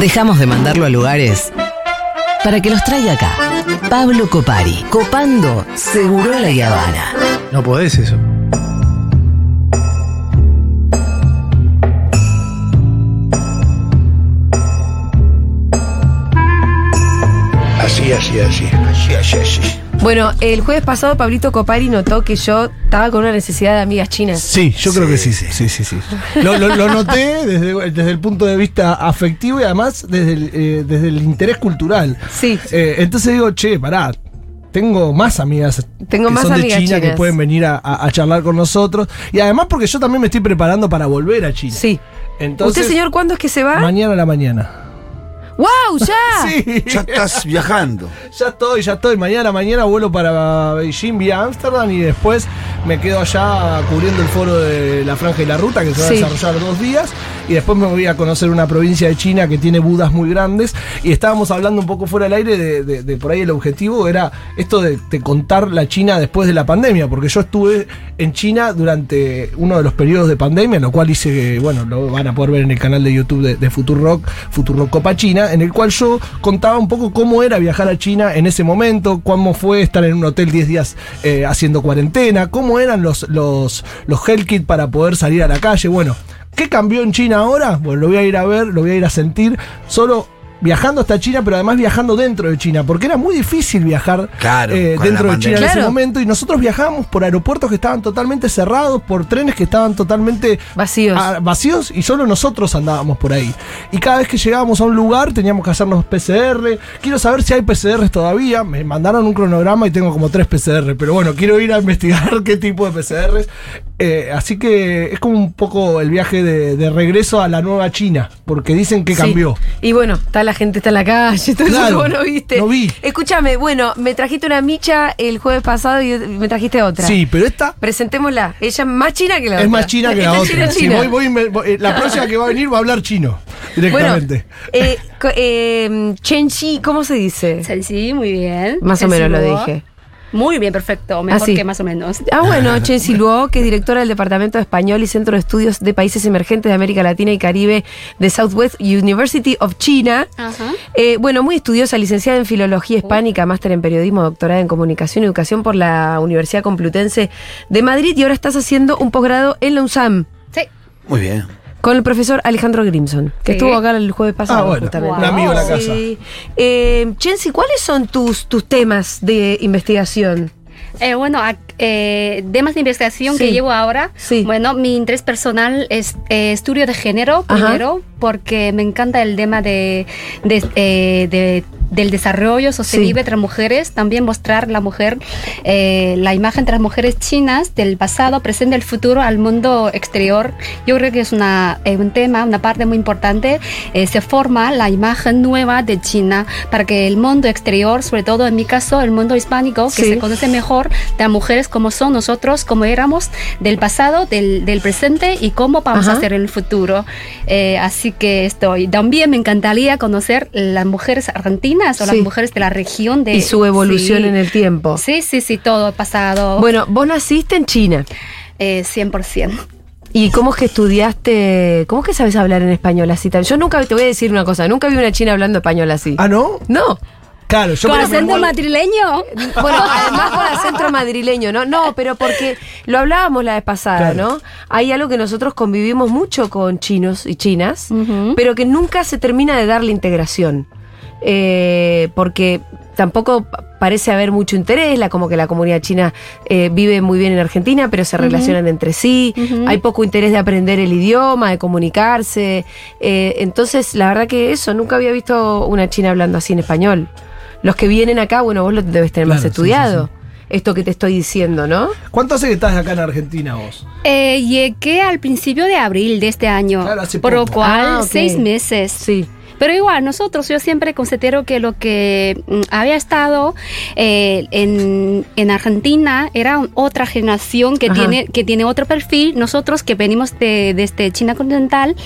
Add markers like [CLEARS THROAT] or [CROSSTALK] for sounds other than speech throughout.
Dejamos de mandarlo a lugares para que los traiga acá. Pablo Copari, copando Seguro la Habana. No podés eso. Así, así, así. Así, así, así. Bueno, el jueves pasado Pablito Copari notó que yo estaba con una necesidad de amigas chinas. Sí, yo creo que sí, sí, sí, sí. sí. Lo, lo- lo noté desde, desde el punto de vista afectivo y además desde el, eh, desde el interés cultural. Sí. Eh, entonces digo, che, pará. Tengo más amigas Tengo que más son de China que chinas. pueden venir a, a- a charlar con nosotros. Y además porque yo también me estoy preparando para volver a China. Sí. Entonces, ¿Usted, señor, cuándo es que se va? Mañana a la mañana. ¡Wow! ¡Ya! [LAUGHS] Sí. Ya estás viajando. Ya estoy, ya estoy. Mañana, mañana vuelo para Beijing vía Ámsterdam y después me quedo allá cubriendo el foro de la Franja y la Ruta que se va Sí. a desarrollar dos días. Y después me voy a conocer una provincia de China que tiene budas muy grandes. Y estábamos hablando un poco fuera del aire de, de- de por ahí el objetivo era esto de, de contar la China después de la pandemia. Porque yo estuve en China durante uno de los periodos de pandemia, lo cual hice, bueno, lo van a poder ver en el canal de YouTube de, de Futurock, Futurock Copa China, en el cual yo contaba un poco cómo era viajar a China en ese momento, cómo fue estar en un hotel 10 días eh, haciendo cuarentena, cómo eran los, los, los para poder salir a la calle. Bueno, ¿qué cambió en China ahora? Bueno, lo voy a ir a ver, lo voy a ir a sentir. Solo viajando hasta China, pero además viajando dentro de China, porque era muy difícil viajar Claro, eh, dentro de China en ese momento. Y nosotros viajábamos por aeropuertos que estaban totalmente cerrados, por trenes que estaban totalmente Vacíos. ah, vacíos y solo nosotros andábamos por ahí. Y cada vez que llegábamos a un lugar teníamos que hacernos PCR. Quiero saber si hay PCRs todavía. Me mandaron un cronograma y tengo como tres PCR. Pero bueno, quiero ir a [LAUGHS] investigar qué tipo de PCRs. Eh, así que es como un poco el viaje de, de regreso a la nueva China. Porque dicen que Sí. cambió. Y bueno, está la gente está en la calle, [LAUGHS] todo eso Claro, vos no viste. no vi. Escúchame, bueno, me trajiste una micha el jueves pasado y me trajiste otra. Sí, pero esta Presentémosla. Ella es más china que la otra. es más china que la Esta otra. china, Sí, voy- voy- me- voy- eh, la próxima que va a venir va a hablar chino Bueno, directamente. eh, co- eh, Chen Shi, ¿cómo se dice? Sí, muy bien. Más o menos lo dije. Muy bien, perfecto. Mejor Así. que más o menos. Ah, bueno, [LAUGHS] Chen Luo, que es directora del Departamento de Español y Centro de Estudios de Países Emergentes de América Latina y Caribe de Southwest University of China. Ajá. Eh, bueno, muy estudiosa, licenciada en Filología Hispánica, máster en Periodismo, doctorada en Comunicación y Educación por la Universidad Complutense de Madrid y ahora estás haciendo un posgrado en la USAM Sí. Muy bien. Con el profesor Alejandro Grimson, que Sí. estuvo acá el jueves pasado. Ah, bueno, justamente. un amigo de la casa. Sí. Eh, Chensi, ¿cuáles son tus, tus temas de investigación? Eh, bueno, eh, temas de investigación Sí. que llevo ahora. Sí. Bueno, mi interés personal es eh, estudio de género, Ajá. primero, porque me encanta el tema de, de, eh, de- del desarrollo sostenible Sí. entre mujeres. También mostrar la mujer, eh, la imagen las mujeres chinas del pasado, presente el futuro al mundo exterior. Yo creo que es una, eh, un tema, una parte muy importante. Eh, se forma la imagen nueva de China para que el mundo exterior, sobre todo en mi caso, el mundo hispánico, que Sí. se conoce mejor de las mujeres como son nosotros, como éramos del pasado, del, del presente y cómo vamos Ajá. a ser en el futuro. Eh, así que estoy. También me encantaría conocer las mujeres argentinas o Sí. las mujeres de la región de y su evolución sí. en el tiempo. Sí, sí, sí, todo pasado. Bueno, vos naciste en China. Eh, 100%. ¿Y cómo es que estudiaste? ¿Cómo es que sabes hablar en español así? Yo nunca, te voy a decir una cosa, nunca vi una china hablando español así. Ah, ¿no? No. Claro, yo ¿Con acento me- madrileño? Bueno, además con acento madrileño, ¿no? No, pero porque lo hablábamos la vez pasada, Claro. ¿no? Hay algo que nosotros convivimos mucho con chinos y chinas, pero que nunca se termina de dar la integración. Eh, porque tampoco pa- parece haber mucho interés, la, como que la comunidad china eh, vive muy bien en Argentina, pero se relacionan entre sí, hay poco interés de aprender el idioma, de comunicarse, eh, entonces la verdad que eso, nunca había visto una china hablando así en español. Los que vienen acá, bueno, vos lo debes tener más sí, estudiado, sí, esto que te estoy diciendo, ¿no? ¿Cuánto hace que estás acá en Argentina vos? Eh, llegué al principio de abril de este año. Claro, hace por lo cual, Ah, seis meses. Sí. Pero igual, nosotros, yo siempre considero que lo que mm, había estado eh, en, en Argentina era otra generación que Ajá. tiene, que tiene otro perfil. Nosotros que venimos de, desde China continental,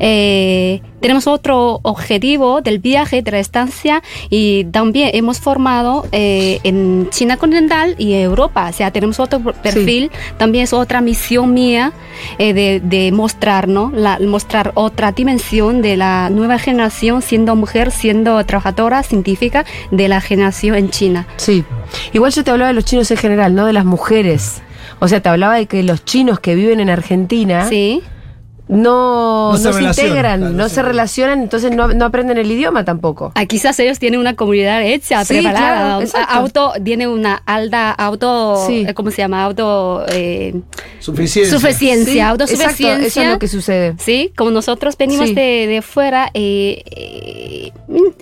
eh, tenemos otro objetivo del viaje, de la estancia, y también hemos formado eh, en China continental y Europa. O sea, tenemos otro perfil, también es otra misión mía eh, de, de mostrar, ¿no? La- mostrar otra dimensión de la nueva generación generación siendo mujer, siendo trabajadora científica de la generación en China. Sí. Igual yo te hablaba de los chinos en general, no de las mujeres. O sea, te hablaba de que los chinos que viven en Argentina Sí. No, No no se integran, claro, no sí. se relacionan, entonces no, no aprenden el idioma tampoco. Ah, quizás ellos tienen una comunidad hecha, Sí, preparada. claro, exacto. auto, tiene una alta auto, Sí. eh, ¿cómo se llama? Auto, eh, Suficiencia. suficiencia, Sí, autosuficiencia. exacto, eso es lo que sucede. Sí, como nosotros venimos Sí. de, de fuera eh, eh,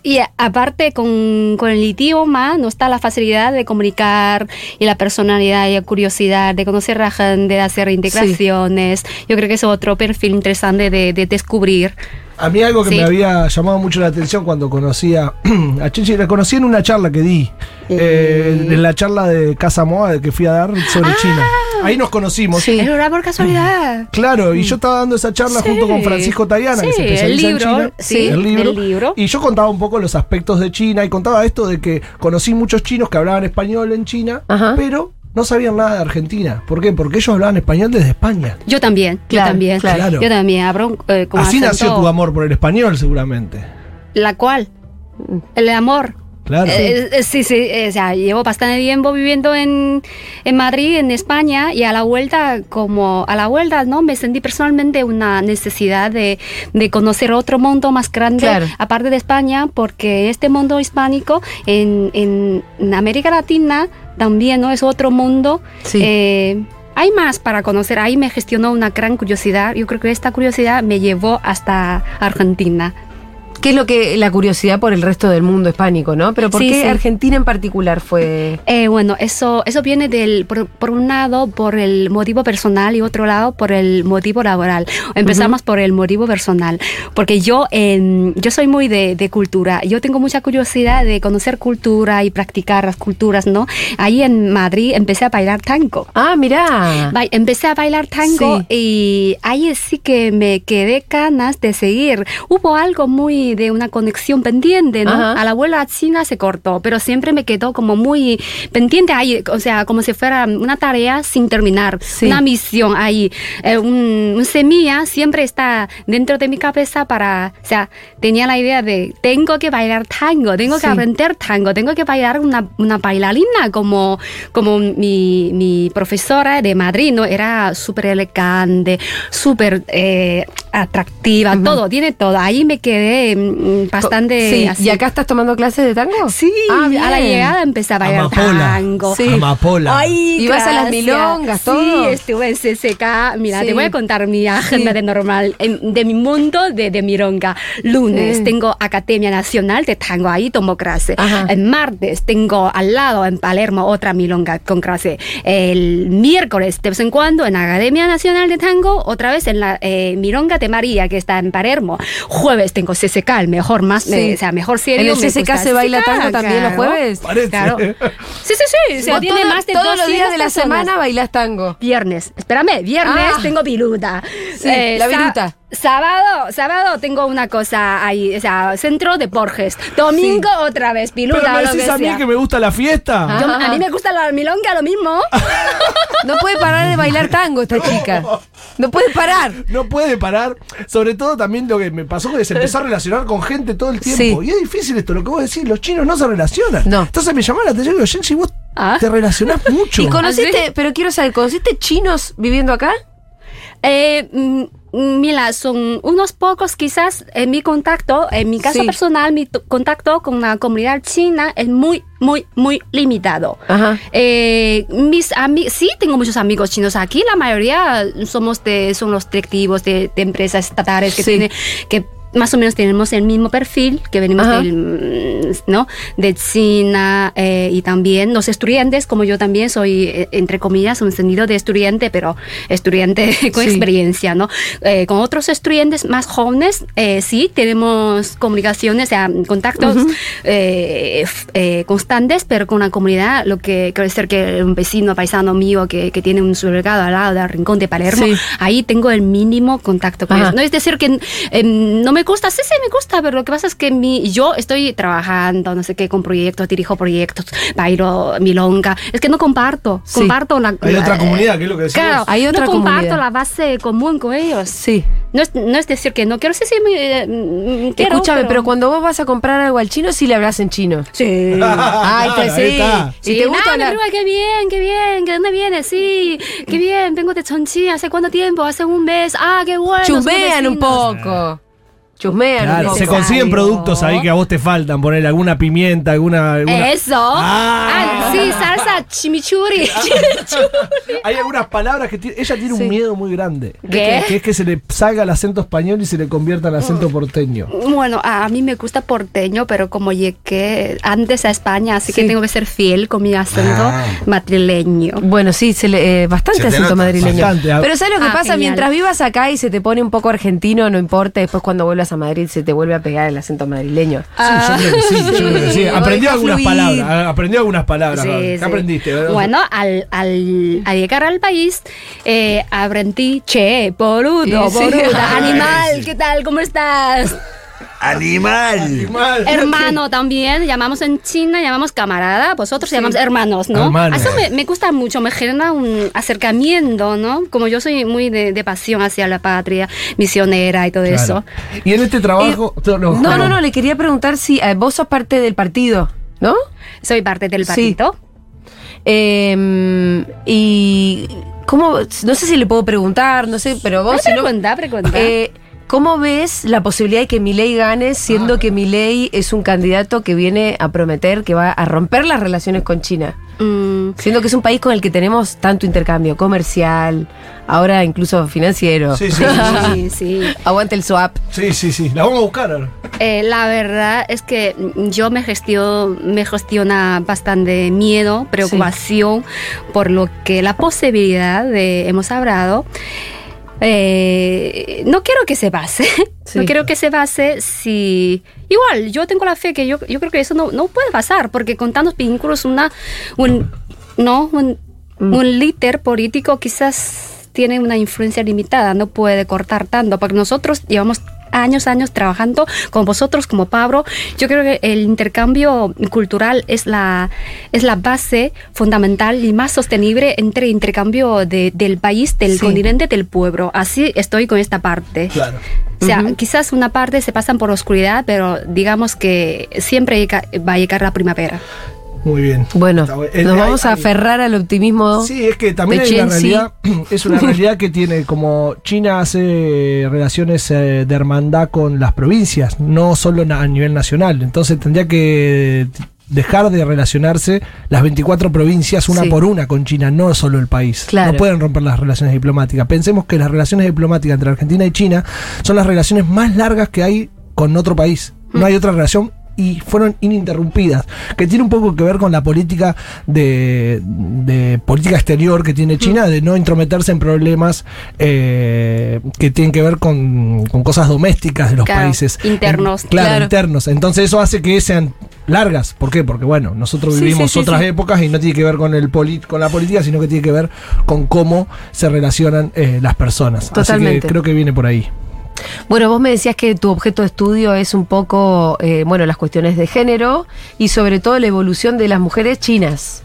y aparte con, con el idioma no está la facilidad de comunicar y la personalidad y la curiosidad de conocer a gente, de hacer integraciones. Yo creo que es otro perfil interesante de, de descubrir. A mí algo que Sí. me había llamado mucho la atención cuando conocía a [CLEARS THROAT] Chichi, la conocí en una charla que di, eh, en la charla de Casa Moa que fui a dar sobre China. Ahí nos conocimos. Sí. Es verdad por casualidad. [CLEARS THROAT] Claro, y yo estaba dando esa charla Sí. junto con Francisco Tayana, que se el especializa libro, en China. sí, el libro. del libro. Y yo contaba un poco los aspectos de China y contaba esto de que conocí muchos chinos que hablaban español en China, Ajá. pero no sabían nada de Argentina. ¿Por qué? Porque ellos hablaban español desde España. Yo también, Claro, yo también. claro. Yo también hablo eh, con Así nació tu amor por el español, seguramente. La cual, el amor. Claro. Eh, eh, sí, sí, eh, o sea, llevo bastante tiempo viviendo en, en Madrid, en España, y a la vuelta, como a la vuelta, ¿no? Me sentí personalmente una necesidad de, de conocer otro mundo más grande, Claro. aparte de España, porque este mundo hispánico en, en- en América Latina también, ¿no? Es otro mundo. Sí. Eh, hay más para conocer, ahí me gestionó una gran curiosidad. Yo creo que esta curiosidad me llevó hasta Argentina. ¿Qué es lo que la curiosidad por el resto del mundo hispánico, no? Pero ¿por Sí, qué sí. Argentina en particular fue Eh, bueno, eso, eso viene del, por, por un lado por el motivo personal y otro lado por el motivo laboral. Empezamos por el motivo personal, porque yo, em, yo soy muy de, de cultura, yo tengo mucha curiosidad de conocer cultura y practicar las culturas, ¿no? Ahí en Madrid empecé a bailar tango. Ah, mirá. Ba- Empecé a bailar tango Sí. y ahí sí que me quedé ganas de seguir. Hubo algo muy de una conexión pendiente, ¿no? Ajá. A la vuelta china se cortó, pero siempre me quedó como muy pendiente ahí, o sea, como si fuera una tarea sin terminar, Sí. una misión ahí. Eh, un, un semilla siempre está dentro de mi cabeza para, o sea, tenía la idea de tengo que bailar tango, tengo Sí. que aprender tango, tengo que bailar una, una bailarina como, como mi, mi profesora de Madrid, ¿no? Era súper elegante, súper eh, atractiva, Ujú. todo, tiene todo. Ahí me quedé mm, bastante Sí, así. ¿y acá estás tomando clases de tango? Sí, Ah, a la llegada empecé a Amapola. tango. Sí. Amapola. Ay, ¿Y vas a las gracias. milongas, Sí, todo? estuve en CCK. Mira, Sí. te voy a contar mi agenda Sí. de normal, de mi mundo de, de milonga. Lunes Sí. tengo Academia Nacional de Tango, ahí tomo clase. Ajá. El martes tengo al lado en Palermo otra milonga con clase. El miércoles, de vez en cuando, en Academia Nacional de Tango, otra vez en la eh, milonga de María, que está en Palermo. Jueves tengo CCK, el mejor más, Sí. eh, o sea, mejor serio. ¿En el CCK gusta. se baila tango también los claro. jueves? Parece. Claro. Sí, sí, sí. O sea, tiene todo- más de todos los días de la 200 personas. semana bailás tango. Viernes, espérame, viernes Ah. tengo viruta. Sí, la sa- viruta. Sábado, sábado tengo una cosa ahí, o sea, centro de Borges. Domingo otra vez, piluta, Pero me lo que decís a mí sea. que me gusta la fiesta. Yo- Ah. a mí me gusta la milonga, lo mismo. No puede parar de bailar tango esta chica. No puede parar. No puede parar. Sobre todo también lo que me pasó que se empezó a relacionar con gente todo el tiempo. Sí. Y es difícil esto, lo que vos decís, los chinos no se relacionan. No. Entonces me llamó la atención, digo, Jensi, vos Ah. te relacionás [LAUGHS] mucho. ¿Y conociste, pero quiero saber, ¿conociste chinos viviendo acá? Eh, mm, mira, son unos pocos quizás en mi contacto, en mi caso Sí. personal, mi to- contacto con la comunidad china es muy, muy, muy limitado. Ajá. Eh, mis amigos, sí, tengo muchos amigos chinos aquí. La mayoría somos de, son los directivos de, de empresas estatales que Sí. tienen, que más o menos tenemos el mismo perfil, que venimos Ajá. del, mm, ¿no? de China eh, y también los estudiantes, como yo también soy, eh, entre comillas, un sentido de estudiante, pero estudiante [LAUGHS] con Sí. experiencia, ¿no? Eh, con otros estudiantes más jóvenes, eh, sí, tenemos comunicaciones, o sea, contactos eh, f- eh, constantes, pero con la comunidad, lo que quiero decir que un vecino paisano mío que, que tiene un supermercado al lado del rincón de Palermo, Sí. ahí tengo el mínimo contacto con Ajá. No es decir que no me gusta, sí, sí, me gusta, pero lo que pasa es que mi, yo estoy trabajando, no sé qué, con proyectos, dirijo proyectos, bailo milonga. Es que no comparto, Sí. comparto la. Hay la- otra comunidad, que es lo que decís Claro. Hay otra no comparto comunidad. la base común con ellos. Sí. No es, no es decir que no quiero, sí, sí, me, mm, quiero, Escúchame, pero... cuando vos vas a comprar algo al chino, sí le hablas en chino. Sí. [LAUGHS] Ay, te, sí. Si Sí, te gusta no, hablar- pero qué bien, qué bien, ¿de dónde vienes? Sí, qué bien, vengo de Chongqing, ¿hace cuánto tiempo? Hace un mes, ah, qué bueno. Chusmean un poco. Chusmean Claro, se consiguen productos ahí que a vos te faltan, poner alguna pimienta, alguna. alguna- Eso. Ah. Ah, sí, salsa chimichurri. [LAUGHS] Hay algunas palabras que tiene. Ella tiene Sí. un miedo muy grande. ¿Qué? Que es que se le salga el acento español y se le convierta en acento porteño. Bueno, a mí me gusta porteño, pero como llegué antes a España, así Sí. que tengo que ser fiel con mi acento Ah. madrileño. Bueno, sí, se le- eh, bastante Se acento madrileño. Bastante, ah. Pero ¿sabes lo que Ah, pasa? genial. Mientras vivas acá y se te pone un poco argentino, no importa, después cuando vuelvas a Madrid se te vuelve a pegar el acento madrileño. Sí, yo creo que sí, yo creo que sí. Sí, Aprendió algunas fluir. palabras. ah, Aprendió algunas palabras. ¿Qué sí. aprendiste? Bueno, al, al, al llegar al país, eh, aprendí, che, boludo, Sí, sí. boluda, [LAUGHS] animal, ¿qué tal? ¿Cómo estás? Animal. Mal. Hermano también, llamamos en China, llamamos camarada, vosotros llamamos hermanos, ¿no? Hermanos. Eso me, me gusta mucho, me genera un acercamiento, ¿no? Como yo soy muy de, de pasión hacia la patria, misionera y todo Claro. eso. Y en este trabajo. No, no, no, le quería preguntar si eh, vos sos parte del partido, ¿no? Soy parte del Sí. partido. Eh, y cómo, no sé si le puedo preguntar, no sé, pero vos si no, pregunta, pregunta. eh, ¿Cómo ves la posibilidad de que Milei gane, siendo Ah. que Milei es un candidato que viene a prometer que va a romper las relaciones con China? Mm, Siendo que es un país con el que tenemos tanto intercambio comercial, ahora incluso financiero. Sí, sí, [LAUGHS] sí. sí, sí. Aguante el swap. Sí, sí, sí. La vamos a buscar ahora. Eh, la verdad es que yo me gestio, me gestiona bastante miedo, preocupación por lo que la posibilidad de hemos hablado. Eh, no quiero que se base, [LAUGHS] Sí. no quiero que se base si igual yo tengo la fe que yo, yo creo que eso no, no puede pasar porque con tantos vínculos una un no un, Mm. un líder político quizás tiene una influencia limitada, no puede cortar tanto, porque nosotros llevamos años, años trabajando con vosotros como Pablo. Yo creo que el intercambio cultural es la, es la base fundamental y más sostenible entre intercambio de- del país, del Sí. continente, del pueblo. Así estoy con esta parte. Claro. O sea, Ujú. quizás una parte se pasan por oscuridad, pero digamos que siempre va a llegar la primavera. Muy bien. Bueno. Eh, nos hay- vamos a hay- aferrar al optimismo. Sí, es que también hay una realidad, [CLEARS THROAT] es una realidad que tiene como China hace relaciones eh, de hermandad con las provincias, no solo a nivel nacional. Entonces tendría que dejar de relacionarse las 24 provincias una Sí. por una con China, no solo el país. Claro. No pueden romper las relaciones diplomáticas. Pensemos que las relaciones diplomáticas entre Argentina y China son las relaciones más largas que hay con otro país. No hay otra relación y fueron ininterrumpidas, que tiene un poco que ver con la política de, de política exterior que tiene China, de no intrometerse en problemas eh, que tienen que ver con, con cosas domésticas de los Claro, países. internos. En- claro, Claro. internos. Entonces eso hace que sean largas. ¿Por qué? Porque bueno, nosotros Sí, vivimos sí, sí, otras épocas y no tiene que ver con el poli- con la política, sino que tiene que ver con cómo se relacionan eh, las personas. Así Totalmente. que creo que viene por ahí. Bueno, vos me decías que tu objeto de estudio es un poco, eh, bueno, las cuestiones de género y sobre todo la evolución de las mujeres chinas.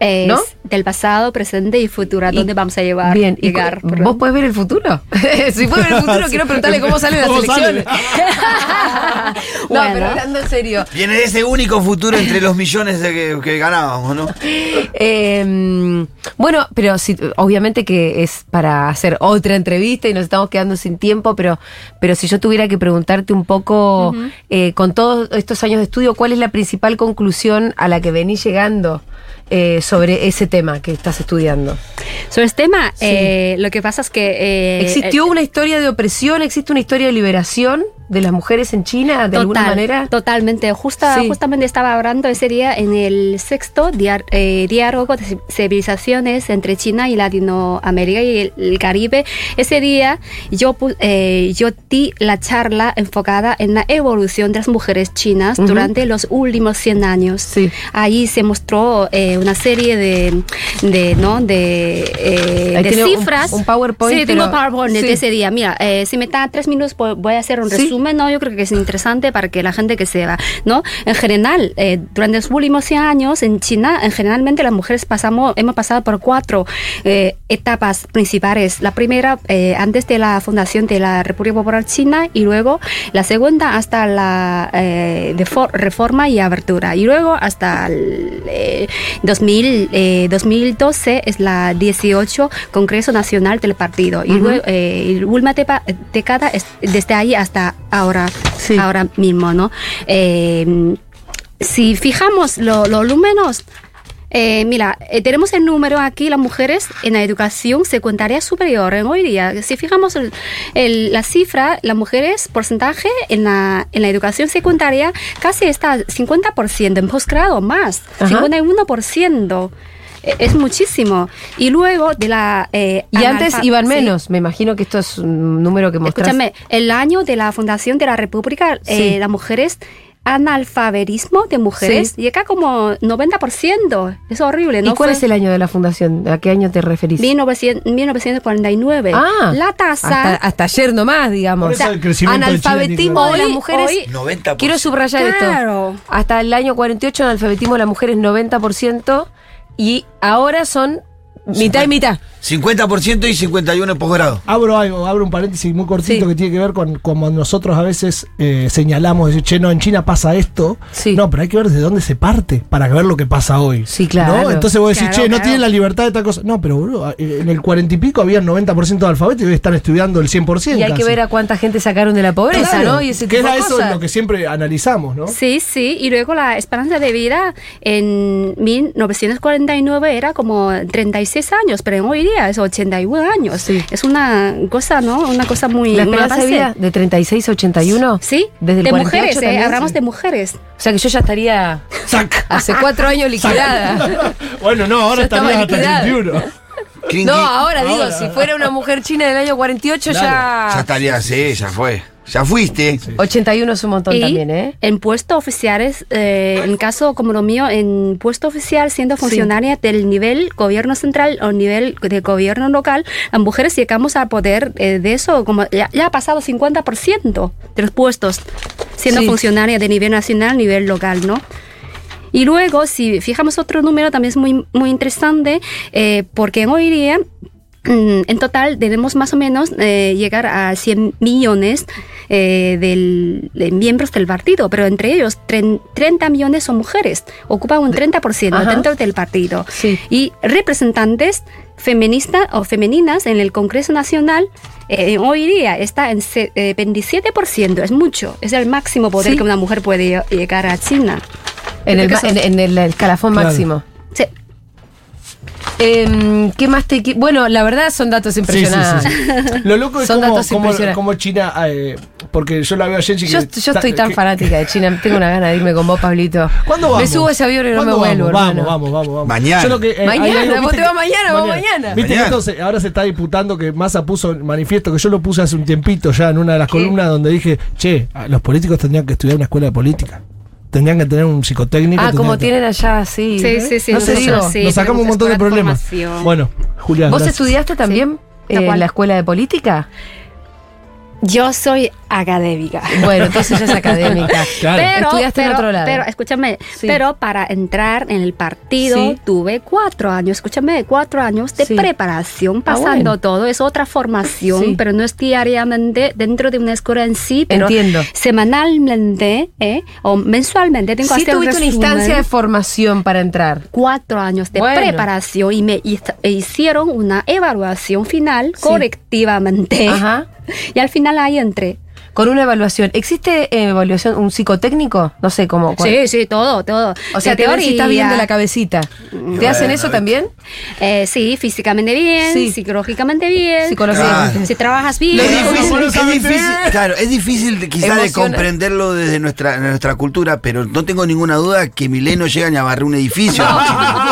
Es ¿No? del pasado, presente y futuro. ¿A Y- dónde vamos a llevar? Bien, ¿y llegar? ¿vos podés ver el futuro? [LAUGHS] si puedes ver el futuro, [LAUGHS] quiero preguntarle cómo salen las elecciones. [LAUGHS] no, Bueno. pero hablando en serio. Viene de ese único futuro entre los millones de que, que ganábamos, ¿no? Eh, bueno, pero obviamente que es para hacer otra entrevista y nos estamos quedando sin tiempo, pero, pero si yo tuviera que preguntarte un poco, eh, con todos estos años de estudio, ¿cuál es la principal conclusión a la que venís llegando eh, sobre ese tema que estás estudiando? Sobre este tema, Sí. eh, lo que pasa es que... eh, ¿Existió una historia de opresión? ¿Existe una historia de liberación de las mujeres en China? De alguna alguna manera? Totalmente. Justa, Sí. Justamente estaba hablando ese día en el sexto diar- eh, diálogo de civilizaciones entre China y Latinoamérica y el, el Caribe. Ese día yo, eh, yo di la charla enfocada en la evolución de las mujeres chinas durante los últimos 100 años. Sí. Ahí se mostró eh, una serie de, de, ¿no? de, eh, de un- cifras. un PowerPoint, Sí, tengo pero- PowerPoint sí. de ese día. Mira, eh, si me da tres minutos, voy a hacer un resumen. No, yo creo que es interesante para que la gente que sepa, ¿no? En general, eh, durante los últimos 100 años en China, en generalmente las mujeres pasamos, hemos pasado por cuatro eh, etapas principales. La primera, eh, antes de la fundación de la República Popular China, y luego la segunda hasta la eh, reforma y abertura, y luego hasta el eh, 2000, eh, 2012 es la 18 Congreso Nacional del Partido, y luego eh, y la última década es desde ahí hasta ahora, Sí. ahora mismo, ¿no? Eh, si fijamos lo- los números, eh, mira, eh, tenemos el número aquí, las mujeres en la educación secundaria superior en hoy día. Si fijamos el- el- la cifra, las mujeres, porcentaje en la, en la educación secundaria casi está 50%, en posgrado más, Ajá. 51%. Eh, Es muchísimo. Y luego de la... eh, Y antes iban sí. menos. Me imagino que esto es un número que mostrás. Escúchame, el año de la fundación de la República, eh, las mujeres, analfabetismo de mujeres, Sí. llega como 90%. Es horrible, ¿Y ¿no? cuál Fue es el año de la fundación? ¿A qué año te referís? 1900 1949. Ah, la tasa... Hasta, hasta ayer nomás, digamos. De analfabetismo de las mujeres. Hoy- 90%. Quiero subrayar Claro. esto. Hasta el año 48 analfabetismo de las mujeres 90% y ahora son mitad y mitad. 50% y 51 en posgrado. Abro algo, abro un paréntesis muy cortito Sí. que tiene que ver con como nosotros a veces eh, señalamos, decir, che, no, en China pasa esto. Sí. No, pero hay que ver desde dónde se parte para ver lo que pasa hoy. Sí, claro. ¿no? Entonces vos decís, Claro, che, no tienen la libertad de tal cosa. No, pero boludo, eh, en el cuarenta y pico había 90% de alfabeto y hoy están estudiando el 100%. Y hay que ver a cuánta gente sacaron de la pobreza, Claro, ¿no? Y ese que tipo era de eso cosas. lo que siempre analizamos, ¿no? Sí, sí, y luego la esperanza de vida en 1949 era como 36 años, pero en hoy día es 81 años. Sí. Es una cosa, ¿no? Una cosa muy... La esperanza de vida de 36 a 81. Sí, Desde el de 48 mujeres, eh, hablamos sí. de mujeres. O sea que yo ya estaría ¡Sac! hace cuatro años liquidada. [LAUGHS] bueno, no, ahora estarías hasta liquidada. 31. Crin, No, crin. ahora digo, Ahora. si fuera una mujer china del año 48 Ya ya... estaría, sí, ya fue. Ya fuiste. 81 es un montón y también, ¿eh? en puestos oficiales, eh, en caso como lo mío, en puesto oficial, siendo funcionaria del nivel gobierno central o nivel de gobierno local, las mujeres llegamos al poder eh, de eso, como ya, ya ha pasado 50% de los puestos, siendo Sí. funcionaria de nivel nacional, nivel local, ¿no? Y luego, si fijamos otro número, también es muy, muy interesante, eh, porque en hoy día, en total, debemos más o menos eh, llegar a 100 millones eh, del- de miembros del partido, pero entre ellos, tren- 30 millones son mujeres, ocupan un 30% Ajá. dentro del partido. Sí. Y representantes feministas o femeninas en el Congreso Nacional eh, hoy día está en se- eh, 27%, es mucho, es el máximo poder Sí. que una mujer puede lle- llegar a China. En el, en, en el escalafón Claro. máximo. Em, ¿Qué más te Bueno, la verdad son datos Sí, sí, impresionantes. sí, sí. [LAUGHS] Lo loco es Son como, datos como, impresionantes. como China, eh, porque yo la veo a que Yo, yo estoy tan que- fanática de China, tengo una gana de irme con vos, Pablito. ¿Cuándo vamos? Me subo a ese avión y no me ¿Cuándo vuelvo, vamos? hermano. Vamos, vamos, vamos. Mañana. Yo lo que, eh, Mañana, algo, vos te vas mañana, vos mañana. Viste Mañana. entonces ahora se está disputando que Massa puso el manifiesto que yo lo puse hace un tiempito ya en una de las ¿Qué? columnas donde dije, che, los políticos tendrían que estudiar una escuela de política. Tendrían que tener un psicotécnico. Ah, como que- tienen allá, sí. Sí, sí, sí. No sé, digo, sí, Nos sacamos un montón de problemas. Bueno, Julián. ¿Vos gracias. estudiaste también ¿La eh, en la escuela de política? Yo soy académica. Bueno, entonces es académica. [LAUGHS] Claro. Pero, Estudiaste en pero- otro lado. Pero escúchame, Sí. pero para entrar en el partido Sí. tuve cuatro años, escúchame, cuatro años de Sí. preparación, Ah, pasando bueno. todo, es otra formación, Sí. pero no es diariamente dentro de una escuela en sí, pero Entiendo. semanalmente ¿eh? o mensualmente tengo que Sí hacer un tuviste una instancia de formación para entrar. cuatro años de Bueno. preparación y me e hicieron una evaluación final Sí. colectivamente Ajá. [LAUGHS] y al final ahí entré. Con una evaluación. ¿Existe eh, evaluación, un psicotécnico? No sé cómo. cuál- Sí, sí, todo, todo. O sea, te ven si estás bien de la cabecita. ¿Te hacen eso también? Eh, sí, físicamente bien, Sí. psicológicamente bien. Psicológicamente. Si trabajas bien. Es Lo difícil, es difícil, bien. claro, es difícil de- quizá de comprenderlo desde nuestra, nuestra cultura, pero no tengo ninguna duda que Milei no llega ni a barrer un edificio. [LAUGHS] [LAUGHS] No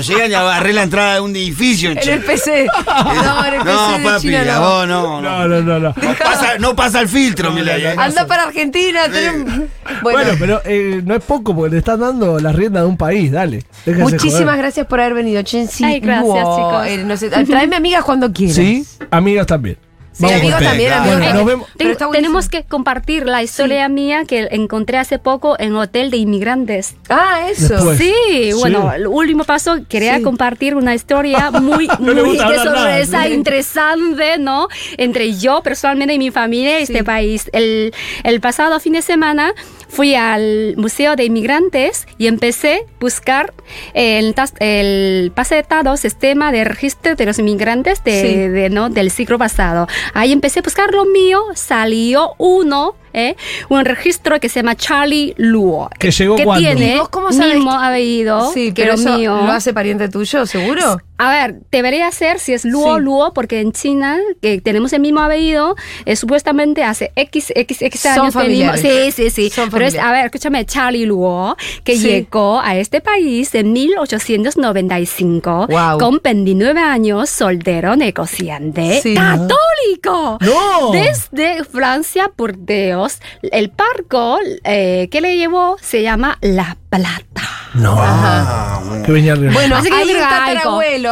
llega ni a barrer la entrada de un edificio en el PC. No, en el PC No, de papi, China no. vos no. No, No, no, no, no. No pasa, no pasa el filtro. ¿eh? Anda para Argentina. tenés- Bueno, Bueno, pero eh, no es poco porque le están dando la rienda de un país, dale. muchísimas joder. gracias por haber venido, Chensi. Ay, gracias, chicos. eh, no sé, tráeme amigas cuando quieras. Sí, amigas también. Sí, con- también, Bueno, nos vemos. Ten- tenemos que compartir la historia mía que encontré hace poco en hotel de inmigrantes. Ah, eso. Después. Sí, Sí. bueno, el último paso quería Sí. compartir una historia muy, [LAUGHS] No muy de nada, sorpresa, interesante, ¿no? Entre yo personalmente y mi familia y Sí. este país. El, el pasado fin de semana fui al Museo de Inmigrantes y empecé a buscar el, tas- el pasado sistema de registro de los inmigrantes de, Sí. de, ¿no? del siglo pasado. Ahí empecé a buscar lo mío, salió uno, ¿eh? un registro que se llama Charlie Luo. ¿Que llegó que cuándo? tiene ¿Y vos cómo sabes mismo apellido Sí, que pero lo eso mío. lo hace pariente tuyo, seguro. A ver, debería ser si es Luo, Sí. Luo, porque en China, que tenemos el mismo apellido, eh, supuestamente hace X, X, X Son años familiares. tenemos- Sí, sí, sí. Son Pero es, familiares. a ver, escúchame, Charlie Luo, que Sí. llegó a este país en 1895, Wow. con 29 años, soltero, negociante, Sí. católico. ¡No! Desde Francia, Burdeos, el barco eh, que le llevó se llama La Plata. No. Ajá. Arriba. Bueno, Así que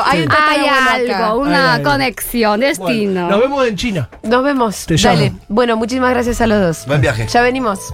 hay algo. tatarabuelo, hay un Hay tatarabuelo acá. algo, una conexión, destino. Bueno, nos vemos en China. Nos vemos. Te Dale. llamo. Bueno, muchísimas gracias a los dos. Buen viaje. Ya venimos.